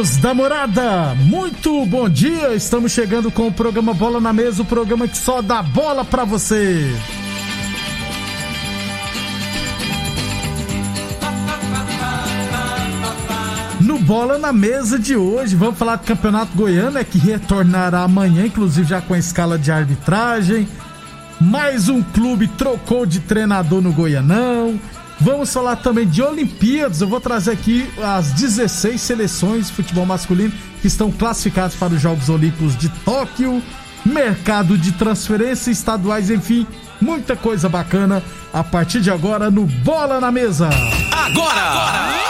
Amigos da morada, muito bom dia. Estamos chegando com o programa Bola na Mesa o programa que só dá bola pra você. No Bola na Mesa de hoje, vamos falar do Campeonato Goiano, é que retornará amanhã, inclusive já com a escala de arbitragem. Mais um clube trocou de treinador no Goianão. Vamos falar também de Olimpíadas. Eu vou trazer aqui as 16 seleções de futebol masculino que estão classificadas para os Jogos Olímpicos de Tóquio. Mercado de transferência estaduais, enfim, muita coisa bacana a partir de agora no Bola na Mesa. Agora! agora!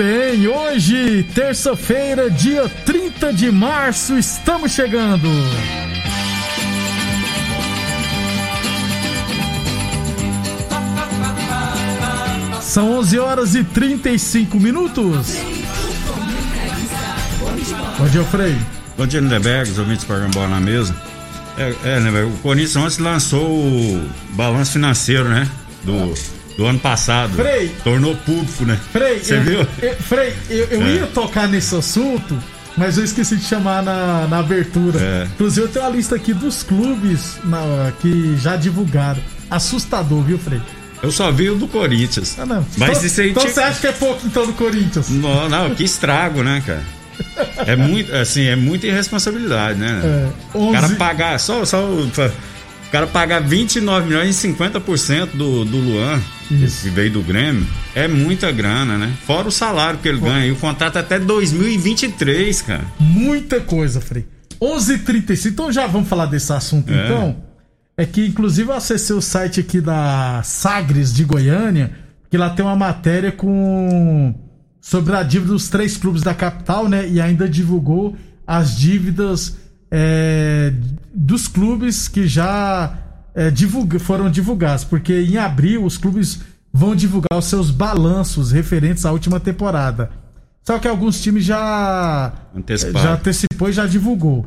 Bem, hoje, terça-feira, dia 30 de março, estamos chegando. São 11 horas e 35 minutos. Bom dia, Frei. Bom dia, Lindeberg, os ouvintes programa Bola na Mesa. É, é o Corinthians ontem lançou o balanço financeiro, né? Do, do ano passado. Frei. Tornou público, né? Frei, Você eu, viu? eu- Frei, eu, eu É. ia tocar nesse assunto, mas eu esqueci de chamar na, na abertura. É. Inclusive, eu tenho uma lista aqui dos clubes na- que já divulgaram. Assustador, viu, Frei? Eu só vi o do Corinthians. Ah, não. Mas então, isso aí então tinha- você acha que é pouco, então, do Corinthians? Não, não, que estrago, né, cara? É muito, assim, é muita irresponsabilidade, né? É, O cara 11 pagar, só, só o cara pagar 29 milhões e 50% do, do Luan, Isso. que veio do Grêmio, é muita grana, né? Fora o salário que ele ganha. E o contrato é até 2023, cara. Muita coisa, Frei. 11h35, então já vamos falar desse assunto, É. então. É que, inclusive, eu acessei o site aqui da Sagres de Goiânia, que lá tem uma matéria com sobre a dívida dos três clubes da capital, né? E ainda divulgou as dívidas é, dos clubes que já é, divulga- foram divulgados, porque em abril os clubes vão divulgar os seus balanços referentes à última temporada. Só que alguns times já Antecipado. já antecipou e já divulgou.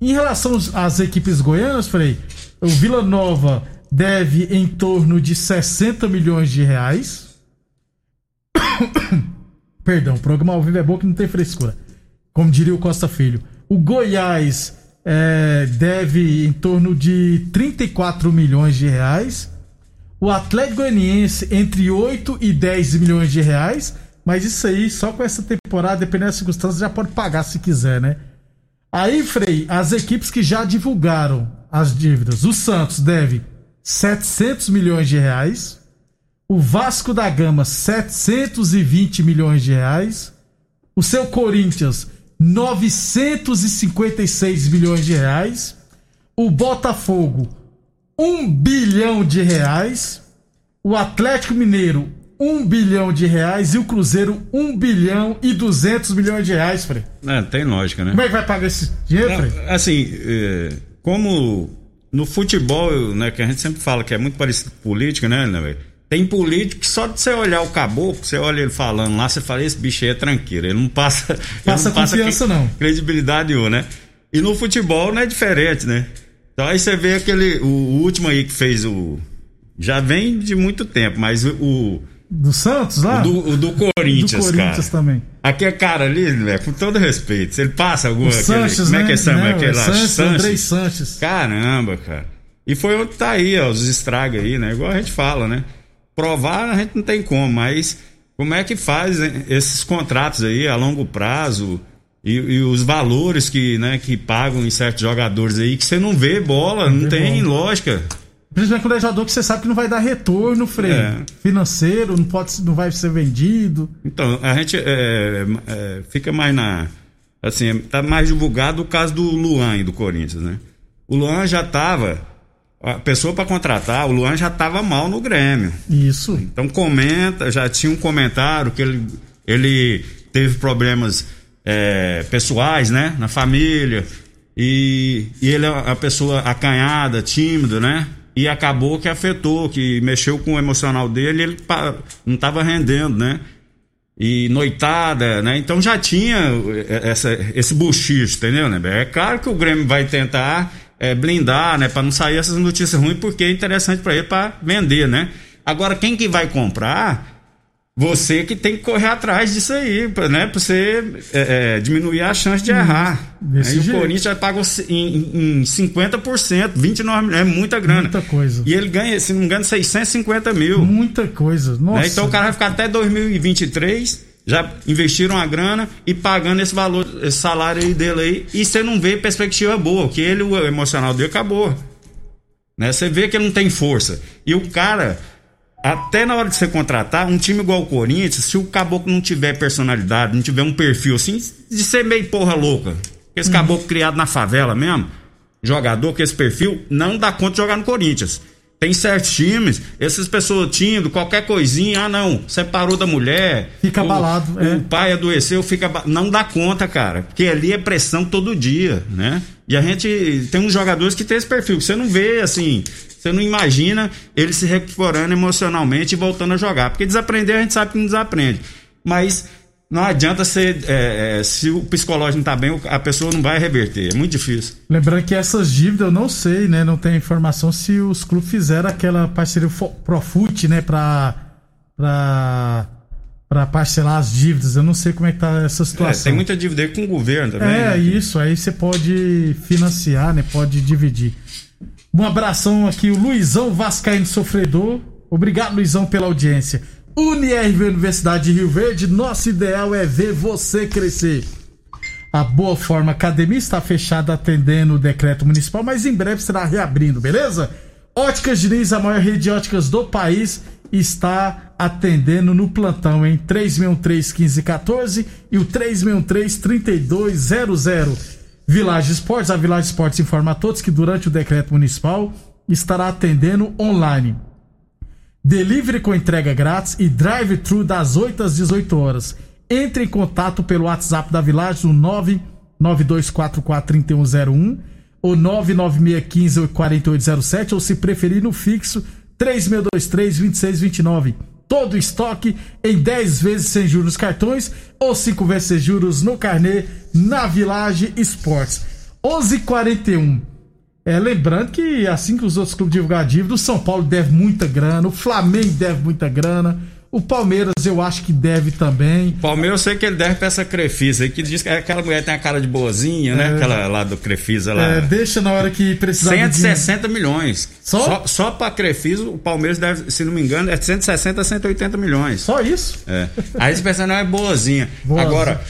Em relação às- às equipes goianas, Frei, o Vila Nova deve em torno de 60 milhões de reais. Perdão, o programa ao vivo é bom que não tem frescura. Como diria o Costa Filho. O Goiás é, deve em torno de 34 milhões de reais. O Atlético Goianiense entre 8 e 10 milhões de reais. Mas isso aí, só com essa temporada, dependendo das circunstâncias, já pode pagar se quiser, né? Aí, Frei, as equipes que já divulgaram as dívidas. O Santos deve 700 milhões de reais. O Vasco da Gama, 720 milhões de reais. O seu Corinthians, 956 milhões de reais. O Botafogo, 1 bilhão de reais. O Atlético Mineiro, 1 bilhão de reais. E o Cruzeiro, 1 bilhão e 200 milhões de reais, Frei. É, tem lógica, né? Como é que vai pagar esse dinheiro, Frei? Não, Assim, é, como no futebol, né, que a gente sempre fala que é muito parecido com política, né, né, velho? Tem político que só de você olhar o caboclo, você olha ele falando lá, você fala, esse bicho aí é tranqueiro, ele não passa, ele Passa confiança, não. credibilidade nenhuma, né? E no futebol não é diferente, né? Então aí você vê aquele, o, último aí que fez o, já vem de muito tempo, mas o, Do Santos lá? o do, o do Corinthians, Do Corinthians cara. também. Aquele cara ali, velho, com todo respeito, se ele passa alguma O Sanches, como é né? que é chama Não, aquele é lá? Sanches, Sanches. Andrei Sanches. Caramba, cara. E foi onde tá aí, ó, os estragos aí, né? Igual a gente fala, né? Provar a gente não tem como, mas Como é que faz hein, esses contratos aí a longo prazo e, e, os valores que, né, que pagam em certos jogadores aí que você não vê bola, não, não tem bola. lógica. Principalmente quando é jogador que você sabe que não vai dar retorno, Frei. É. Financeiro, não, pode, não vai ser vendido. Então, a gente é, é, fica mais na. Assim, tá mais divulgado o caso do Luan do Corinthians, né? O Luan já tava. A pessoa para contratar, o Luan já tava mal no Grêmio. Isso. Então comenta, já tinha um comentário que ele, ele teve problemas é, pessoais, né? Na família. E, e ele é uma pessoa acanhada, tímido, né? e acabou que afetou, que mexeu com o emocional dele, ele não estava rendendo, né? E noitada, né? Então já tinha essa, esse buchicho, entendeu, né? É claro que o Grêmio vai tentar é, blindar, né? Para não sair essas notícias ruins, porque é interessante para ele para vender, né? Agora, quem que vai comprar você que tem que correr atrás disso aí, né? Pra você é, é, diminuir a chance de errar. Desse aí jeito. o Corinthians já pagou em, em 50%, 29 milhões, é muita grana. Muita coisa. E ele ganha, se não me engano, 650 mil. Muita coisa, né? nossa. Né? Então o cara vai ficar até 2023, já investiram a grana e pagando esse valor, esse salário aí dele aí, e você não vê perspectiva boa, que ele, o emocional dele acabou. Né? Você vê que ele não tem força. E o cara até na hora de você contratar, um time igual o Corinthians, se o caboclo não tiver personalidade, não tiver um perfil assim, de ser meio porra louca, esse uhum. caboclo criado na favela mesmo, jogador com esse perfil, não dá conta de jogar no Corinthians. Tem certos times, essas pessoas tímidas, qualquer coisinha, ah não, separou da mulher. Fica abalado. O, é. o pai adoeceu, fica. Não dá conta, cara. Porque ali é pressão todo dia, né? E a gente tem uns jogadores que tem esse perfil. Você não vê assim, você não imagina ele se recuperando emocionalmente e voltando a jogar. Porque desaprender a gente sabe que não desaprende. Mas não adianta ser. É, é, se o psicológico não está bem, a pessoa não vai reverter. É muito difícil. Lembrando que essas dívidas eu não sei, né? Não tem informação se os clubes fizeram aquela parceria Profut, né? Para. Pra para parcelar as dívidas. Eu não sei como é que tá essa situação. É, tem muita dívida aí com o governo também. É, né? isso. Aí você pode financiar, né? Pode dividir. Um abração aqui, o Luizão Vascaíno Sofredor. Obrigado, Luizão, pela audiência. UniRV Universidade de Rio Verde, nosso ideal é ver você crescer. A Boa Forma Academia está fechada atendendo o decreto municipal, mas em breve será reabrindo, beleza? Óticas Diniz, a maior rede de óticas do país, está atendendo no plantão em 3613-1514 e o 3613-3200. Village Esportes. A Village Esportes informa a todos que durante o decreto municipal estará atendendo online. Delivery com entrega grátis e drive-thru das 8 às 18 horas. Entre em contato pelo WhatsApp da Village no 992443101 ou 996154807 ou se preferir no fixo 36232629 todo estoque em 10 vezes sem juros cartões ou 5 vezes sem juros no carnê na Village Esportes. 11:41. É, lembrando que assim que os outros clubes divulgar dívida, o São Paulo deve muita grana, o Flamengo deve muita grana. O Palmeiras eu acho que deve também. Palmeiras eu sei que ele deve pra essa Crefisa aí, que diz que aquela mulher tem a cara de boazinha, né? é? Aquela lá do Crefisa lá. É, deixa na hora que precisar. 160 milhões. Só? Só, só pra Crefisa, o Palmeiras deve, se não me engano, é 160 a 180 milhões. Só isso? É. Aí você pensa, não, é boazinha. boazinha. Agora,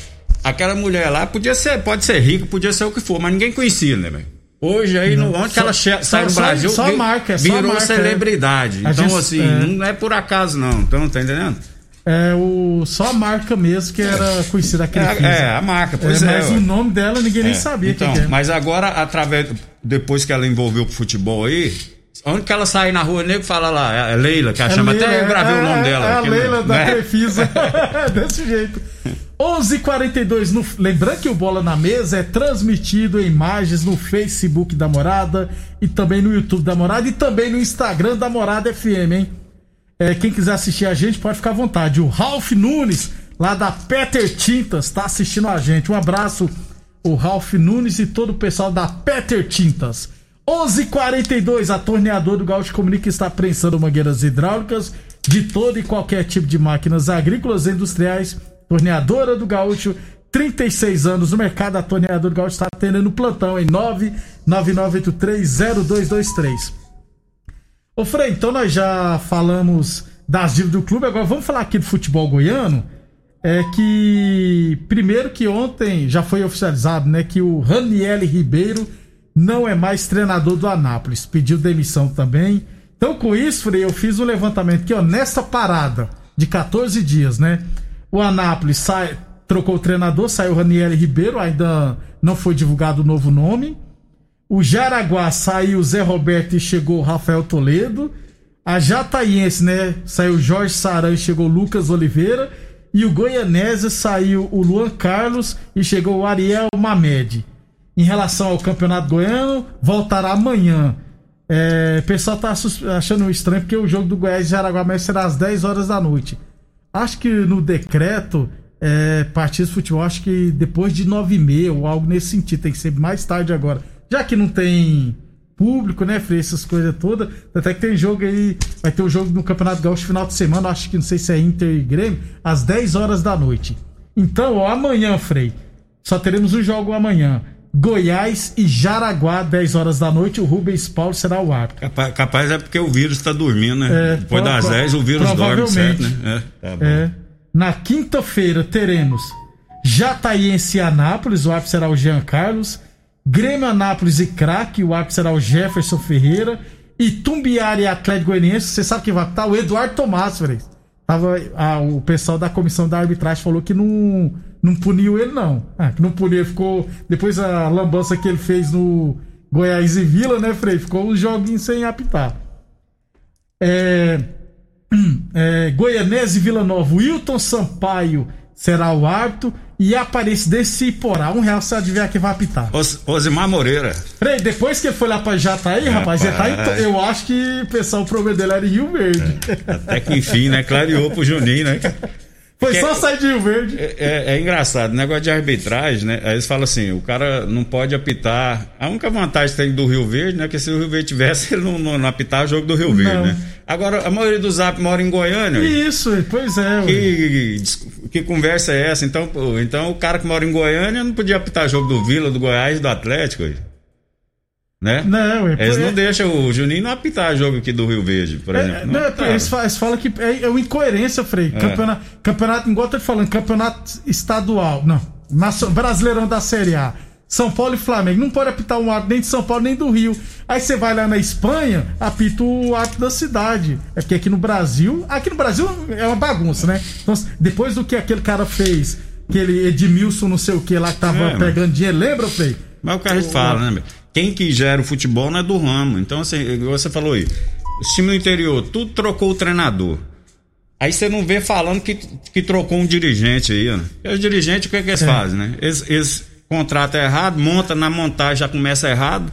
aquela mulher lá podia ser, pode ser rica, podia ser o que for, mas ninguém conhecia, né, velho? Hoje aí, no, onde só, que ela che- sai no Brasil, só, marca, é virou marca, celebridade. É. Então, gente, assim, é. não é por acaso, não. Então, tá entendendo? É o, só a marca mesmo que era conhecida aqui. É, é, a marca, pois é. é mas o nome dela ninguém nem é, sabia então, que, é. Mas agora, através, depois que ela envolveu com futebol aí, onde que ela sai na rua, nego fala lá, é Leila, que ela chama, Leila, até eu gravei o nome dela. É a Leila da né? Crefisa, desse jeito. 11:42 no, lembrando que o Bola na Mesa é transmitido em imagens no Facebook da Morada e também no YouTube da Morada e também no Instagram da Morada FM, hein? É, quem quiser assistir a gente pode ficar à vontade. O Ralph Nunes, lá da Peter Tintas, está assistindo a gente. Um abraço, o Ralph Nunes e todo o pessoal da Peter Tintas. 11:42 a torneadora do Gaúcho comunica está prensando mangueiras hidráulicas de todo e qualquer tipo de máquinas agrícolas e industriais Torneadora do Gaúcho, 36 anos no mercado. A Torneadora do Gaúcho está atendendo plantão em 999830223. Ô Frei, então nós já falamos das dívidas do clube. Agora vamos falar aqui do futebol goiano. É que, primeiro que ontem já foi oficializado, né, que o Raniel Ribeiro não é mais treinador do Anápolis. Pediu demissão também. Então, com isso, Frei, eu fiz um levantamento aqui, ó, nessa parada de 14 dias, né? O Anápolis trocou o treinador, saiu o Raniel Ribeiro, ainda não foi divulgado o novo nome. O Jaraguá saiu Zé Roberto e chegou Rafael Toledo. A Jataiense, né? Saiu Jorge Saran e chegou Lucas Oliveira. E o Goianésia saiu o Luan Carlos e chegou o Ariel Mamed. Em relação ao Campeonato Goiano, voltará amanhã. É, o pessoal tá achando estranho porque o jogo do Goiás e Jaraguá será às 10 horas da noite. Acho que no decreto, é, partidos de futebol, acho que depois de 9 e meia ou algo nesse sentido, tem que ser mais tarde agora. Já que não tem público, né, Frei, essas coisas todas. Até que tem jogo aí, vai ter o um jogo no Campeonato Gaúcho final de semana, acho que não sei se é Inter e Grêmio, às 10 horas da noite. Então, ó, amanhã, Frei, só teremos um jogo amanhã. Goiás e Jaraguá, 10 horas da noite, o Rubens Paulo será o árbitro. Capaz, capaz é porque o vírus está dormindo, né? É, Depois das 10 o vírus dorme, certo, né? É, tá é. Na quinta-feira teremos Jataiense e Anápolis, o árbitro será o Jean Carlos. Grêmio Anápolis e Craque, o árbitro será o Jefferson Ferreira. E Tumbiara e Atlético Goianiense, você sabe que vai estar o Eduardo Tomás, Frei. Tava, a, o pessoal da comissão da arbitragem falou que não, não puniu ele, não. Ah, que não puniu, ficou. Depois a lambança que ele fez no Goiás e Vila, né, Frei? Ficou uns joguinhos sem apitar. É, é, Goianese e Vila Nova, Wilton Sampaio será o árbitro. E a Aparecidense e Porá. Um real você adivinhar que vai apitar. Os, Osimar Moreira. Peraí, depois que ele foi lá pra Jataí, é, rapaz, Jataí, eu acho que o pessoal, o problema dele era em Rio Verde. É, até que enfim, né? Clareou pro Juninho, né? Foi Porque só sair de Rio Verde. É, é, é, engraçado, negócio de arbitragem, né? Aí eles falam assim: o cara não pode apitar. A única vantagem que tem do Rio Verde, né? Que se o Rio Verde tivesse, ele não, não, não apitar o jogo do Rio Verde, não. né? Agora, a maioria dos zap mora em Goiânia. Isso, pois é. Que, que, conversa é essa? Então, então o cara que mora em Goiânia não podia apitar jogo do Vila, do Goiás do Atlético. Né? Não, é, eles não deixam o Juninho não apitar jogo aqui do Rio Verde, por é, exemplo. Não, não eles, falam, eles, falam que é, é uma incoerência, Frei. É. Campeonato, campeonato, igual eu tô falando, campeonato estadual. Não. Brasileirão da Série A. São Paulo e Flamengo. Não pode apitar um árbitro nem de São Paulo nem do Rio. Aí você vai lá na Espanha, apita o árbitro da cidade. É porque aqui no Brasil. Aqui no Brasil é uma bagunça, né? Então, depois do que aquele cara fez, aquele Edmilson, não sei o que lá, que tava é, pegando dinheiro, lembra, Frei? Mas o que a gente fala, né, quem que gera o futebol não é do ramo. Então, assim, você falou aí, o time do interior, tudo trocou o treinador. Aí você não vê falando que, que trocou um dirigente aí, né? E os dirigentes, o que, é que eles é. fazem, né? Eles, eles contratam errado, monta na montagem, já começa errado,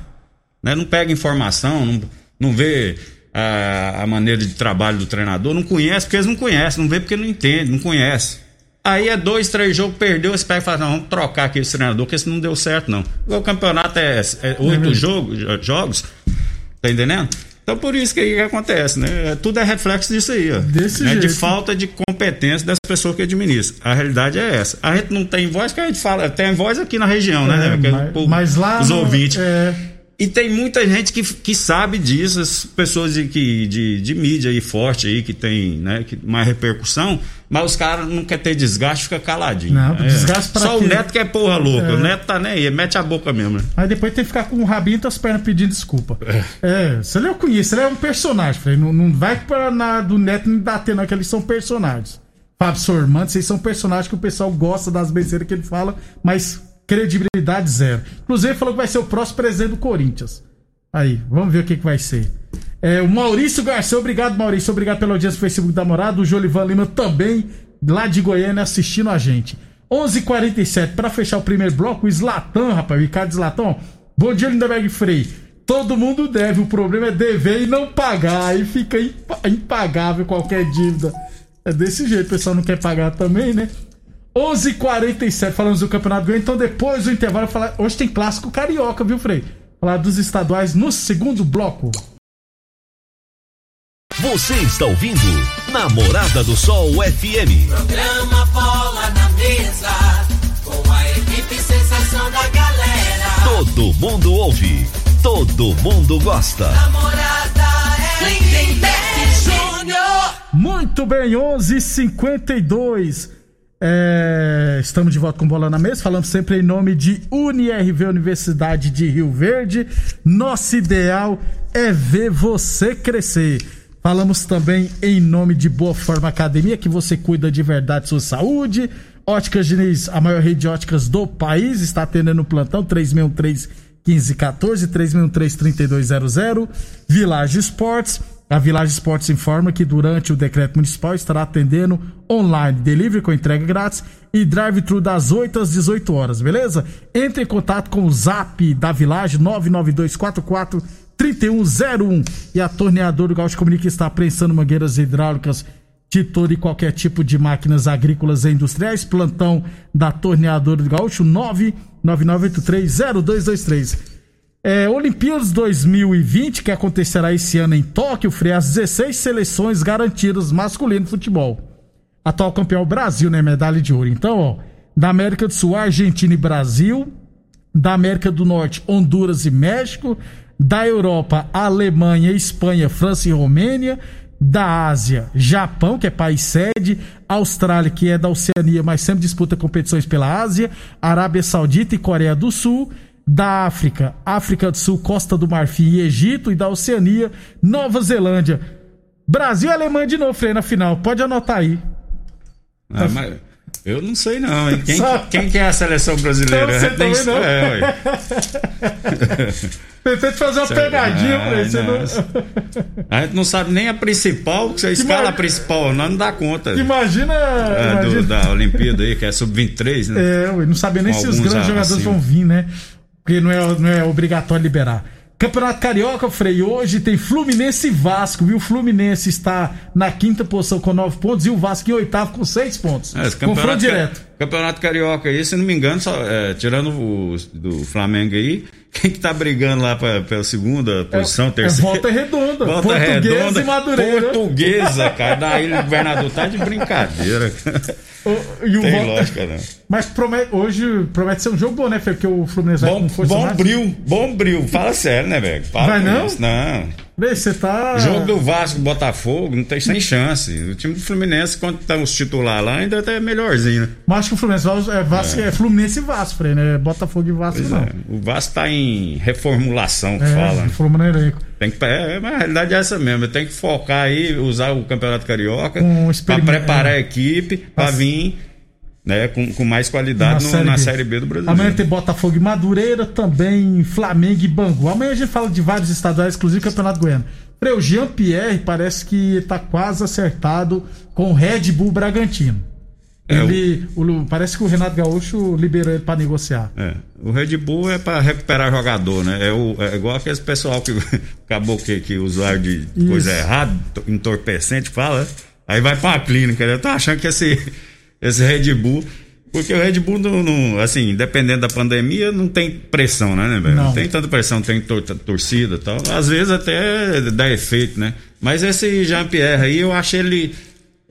né? Não pega informação, não, não vê a, a maneira de trabalho do treinador, não conhece porque eles não conhecem, não vê porque não entende, não conhece. Aí é dois, três jogos, perdeu, você pega e fala, não, vamos trocar aqui esse treinador, porque esse não deu certo, não. O campeonato é, é oito é jogos, jogos, tá entendendo? Então por isso que, que acontece, né? É, tudo é reflexo disso aí, ó. Desse né? jeito. De falta de competência das pessoas que administram. A realidade é essa. A gente não tem voz, que a gente fala, tem voz aqui na região, né? é, né? Mas, mas, lá. Os ouvintes. É e tem muita gente que, que sabe disso, as pessoas de, que, de, de mídia aí forte aí, que tem né, que, mais repercussão, mas os caras não querem ter desgaste, fica caladinho. Não, é. desgaste pra Só quê? o neto que é porra louca. É. O neto tá nem aí, mete a boca mesmo. Né? Aí depois tem que ficar com o rabinho e as pernas pedindo desculpa. É. é, você não conhece, ele é um personagem, falei, não, não vai para na do neto me bater, não, que eles são personagens. Fábio Sormante, vocês são personagens que o pessoal gosta das besteiras que ele fala, mas credibilidade zero. Inclusive falou que vai ser o próximo presidente do Corinthians. Aí, vamos ver o que, que vai ser. É, o Maurício Garcia, obrigado Maurício, obrigado pela audiência no Facebook da Morada. O Jolivan Lima também, lá de Goiânia, assistindo a gente. 11:47 h 47 para fechar o primeiro bloco, o Slatan, rapaz, Ricardo Slatan. Bom dia, Lindenberg Frei. Todo mundo deve, o problema é dever e não pagar. Aí fica impagável qualquer dívida. É desse jeito, o pessoal não quer pagar também, né? 11:47 h 47 falamos do Campeonato Goiano. Então, depois do intervalo, falar... hoje tem clássico carioca, viu, Frei? Falar dos estaduais no segundo bloco. Você está ouvindo Namorada do Sol FM. Programa Bola na Mesa, com a equipe sensação da galera. Todo mundo ouve, todo mundo gosta. Namorada é Lindenberg Júnior. Muito bem, 11:52. É, estamos de volta com bola na mesa, falando sempre em nome de UniRV Universidade de Rio Verde. Nosso ideal é ver você crescer. Falamos também em nome de Boa Forma Academia, que você cuida de verdade sua saúde. Óticas Diniz, a maior rede de óticas do país, está atendendo o plantão 3613 1514 3613 3200. Village Esportes a Village Esportes informa que durante o decreto municipal estará atendendo online, delivery com entrega grátis e drive-thru das 8 às 18 horas, beleza? Entre em contato com o Zap da Village 99244 3101 e a torneadora do Gaúcho comunica está prensando mangueiras hidráulicas de todo e qualquer tipo de máquinas agrícolas e industriais. Plantão da torneadora do Gaúcho 999830223. É, Olimpíadas 2020, que acontecerá esse ano em Tóquio, freia as 16 seleções garantidas masculino de futebol. Atual campeão Brasil, né? Medalha de ouro. Então, ó, da América do Sul, Argentina e Brasil. Da América do Norte, Honduras e México. Da Europa, Alemanha, Espanha, França e Romênia. Da Ásia, Japão, que é país sede. Austrália, que é da Oceania, mas sempre disputa competições pela Ásia. Arábia Saudita e Coreia do Sul da África, África do Sul, Costa do Marfim e Egito, e da Oceania, Nova Zelândia. Brasil e Alemanha de novo, Frei, na final. Pode anotar aí. Ah, mas eu não sei não, hein? Quem, quem que é a seleção brasileira? Não, você Tem- também não. É, ué. Tentei te fazer uma pegadinha, Ah, Frei. Você não... A gente não sabe nem a principal, que você escala a principal, não, não dá conta. Imagina. É, do- imagina... da Olimpíada aí, que é sub-23, né? É, ué, não sabia nem Com se os grandes jogadores acima. vão vir, né? Porque não é, não é obrigatório liberar. Campeonato Carioca, Frei, hoje tem Fluminense e Vasco, viu? O Fluminense está na quinta posição com nove pontos e o Vasco em oitavo com seis pontos. É, Confronto campeonato, direto. campeonato Carioca aí, se não me engano, só, é, tirando o do Flamengo aí, quem que tá brigando lá pra, pela segunda posição, é terceira? Volta Redonda. Volta Portuguesa Redonda, e Madureira. Portuguesa, cara, da Ilha do Governador, tá de brincadeira. O- e o Tem Volta- lógica, não. Mas promete- hoje promete ser um jogo bom, né, Frei? Porque o Fluminense vai Bom, com força bom bril, bom bril. Fala sério, né, velho? Vai não? isso. Não. Você tá. Jogo do Vasco, Botafogo, não tem sem chance. O time do Fluminense, quando tá os titulares lá, ainda é melhorzinho, né? Mas acho que o Fluminense é, Vasco, é. Fluminense e Vasco, né? Botafogo e Vasco Pois não. é. O Vasco tá em reformulação, que É, fala. elenco. Tem que, é, mas a realidade é essa mesmo. Tem que focar aí, usar o Campeonato Carioca Com para preparar é. a equipe para vir né, com, com mais qualidade no- na, série B do Brasil. Amanhã tem Botafogo e Madureira, também Flamengo e Bangu. Amanhã a gente fala de vários estaduais, inclusive Campeonato Goiano. O Jean Pierre parece que tá quase acertado com o Red Bull Bragantino. É, Ele, o- parece que o Renato Gaúcho liberou ele para negociar. É, o Red Bull é para recuperar jogador, né? É, o- é igual aquele pessoal que acabou que, que usuário de coisa Isso. errada, to- entorpecente, fala, né? aí vai para uma clínica. né? Eu tô achando que esse, esse Red Bull. Porque o Red Bull, não, não- assim, dependendo da pandemia, não tem pressão, né, né, velho? Não. Não tem tanta pressão, tem tor- torcida e tal. Às vezes até dá efeito, né? Mas esse Jean-Pierre aí, eu achei ele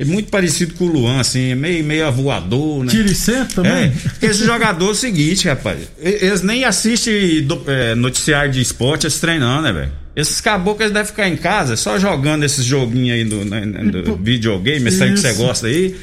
muito parecido com o Luan, assim, meio, meio avoador, né? Tira e senta também? É, porque esse jogador é o seguinte, rapaz. Eles nem assistem do- é, noticiário de esporte, eles treinando, né, velho? Esses caboclos devem ficar em casa só jogando esses joguinhos aí do, né, né, do videogame, esse que você gosta aí.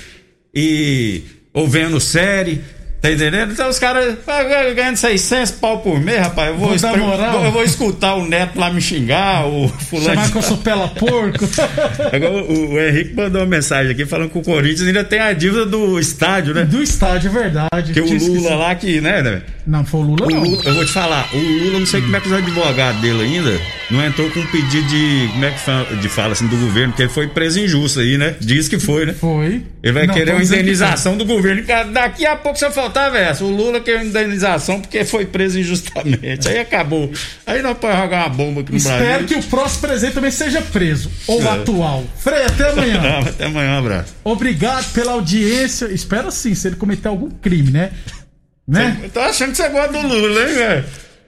E. ou vendo série. Tá entendendo? Então os caras ah, ganhando 600 pau por mês, rapaz. Eu vou, Vou moral. eu vou escutar o neto lá me xingar, o fulano. Chamar que eu sou pela porco. Agora, o, o Henrique mandou uma mensagem aqui falando que o Corinthians ainda tem a dívida do estádio, né? Do estádio, é verdade. Que o Lula esquecido. lá que, né, né? Não, foi o Lula, O não. Lula, eu vou te falar, o Lula, não sei como é que os advogados dele ainda não entrou com um pedido de, como é que fala, de fala assim, do governo, porque ele foi preso injusto aí, né? Diz que foi, né? Foi. Ele vai Não, querer uma indenização do governo. Daqui a pouco só faltava essa. O Lula quer uma indenização porque foi preso injustamente. Aí acabou. Aí nós podemos jogar uma bomba aqui no Espero Brasil. que o próximo presidente também seja preso. Ou É. atual. Frei, até amanhã. Não, até amanhã, um abraço. Obrigado pela audiência. Espero sim, se ele cometer algum crime, né? Né? Eu tô achando que você gosta do Lula, hein, velho?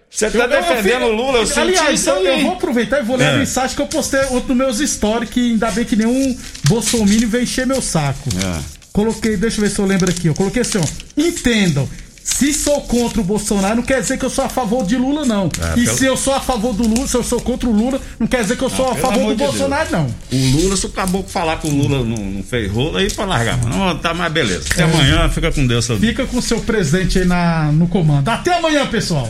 Você tá defendendo o Lula, eu Aliás, eu, eu vou aproveitar e vou ler a É. mensagem que eu postei outro nos meus stories, que ainda bem que nenhum bolsominion veio encher meu saco. É. Coloquei, deixa eu ver se eu lembro aqui. Eu coloquei assim, ó. Entendam, Se sou contra o Bolsonaro, não quer dizer que eu sou a favor de Lula, não. É, e pelo- se eu sou a favor do Lula, se eu sou contra o Lula, não quer dizer que eu sou a favor do de Bolsonaro, Deus. não. O Lula, se o caboclo falar que o Lula não, não fez rolo, aí pra largar. Não, tá mais beleza. Até amanhã, fica com Deus. seu- Fica com o seu presente aí na, no comando. Até amanhã, pessoal.